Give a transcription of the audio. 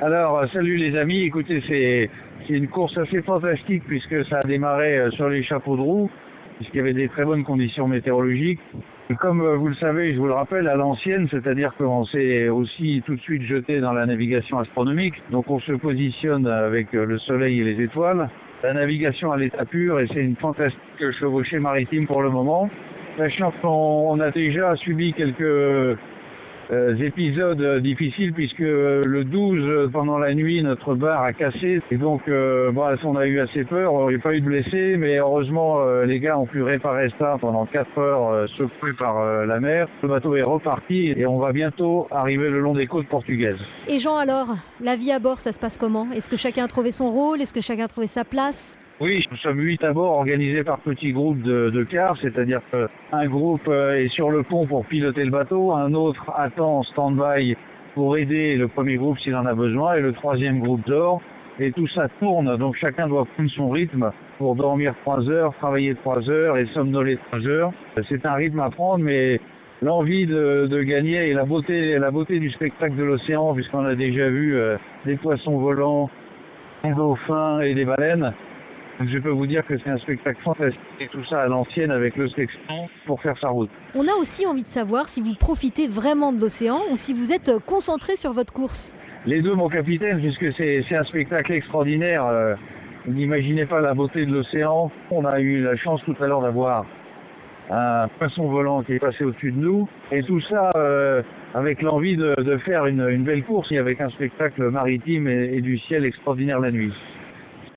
Alors, euh, salut les amis. Écoutez, c'est une course assez fantastique puisque ça a démarré euh, sur les chapeaux de roue, puisqu'il y avait des très bonnes conditions météorologiques. Et comme euh, vous le savez, je vous le rappelle, à l'ancienne, c'est-à-dire qu'on s'est aussi tout de suite jeté dans la navigation astronomique. Donc on se positionne avec le soleil et les étoiles. La navigation à l'état pur et c'est une fantastique chevauchée maritime pour le moment. Sachant qu'on on a déjà subi quelques euh, épisodes difficiles puisque euh, le 12 euh, pendant la nuit notre bar a cassé. Et donc euh, bon, on a eu assez peur, il n'y a pas eu de blessés mais heureusement les gars ont pu réparer ça pendant 4 heures secoués par la mer. Le bateau est reparti et on va bientôt arriver le long des côtes portugaises. Et Jean alors, la vie à bord, ça se passe comment? Est-ce que chacun a trouvé son rôle? Est-ce que chacun a trouvé sa place? Oui, nous sommes huit à bord organisés par petits groupes de, de quarts, c'est-à-dire qu'un groupe euh, est sur le pont pour piloter le bateau, un autre attend en stand-by pour aider le premier groupe s'il en a besoin et le troisième groupe dort. Et tout ça tourne, donc chacun doit prendre son rythme pour dormir trois heures, travailler trois heures et somnoler trois heures. C'est un rythme à prendre, mais l'envie de, de gagner et la beauté, la beauté du spectacle de l'océan, puisqu'on a déjà vu euh, des poissons volants, des dauphins et des baleines. Je peux vous dire que c'est un spectacle fantastique et tout ça à l'ancienne avec le sextant pour faire sa route. On a aussi envie de savoir si vous profitez vraiment de l'océan ou si vous êtes concentré sur votre course. Les deux, mon capitaine, puisque c'est un spectacle extraordinaire. euh, vous n'imaginez pas la beauté de l'océan. On a eu la chance tout à l'heure d'avoir un poisson volant qui est passé au-dessus de nous. Et tout ça euh, avec l'envie de, de faire une, une belle course et avec un spectacle maritime et- et du ciel extraordinaire la nuit.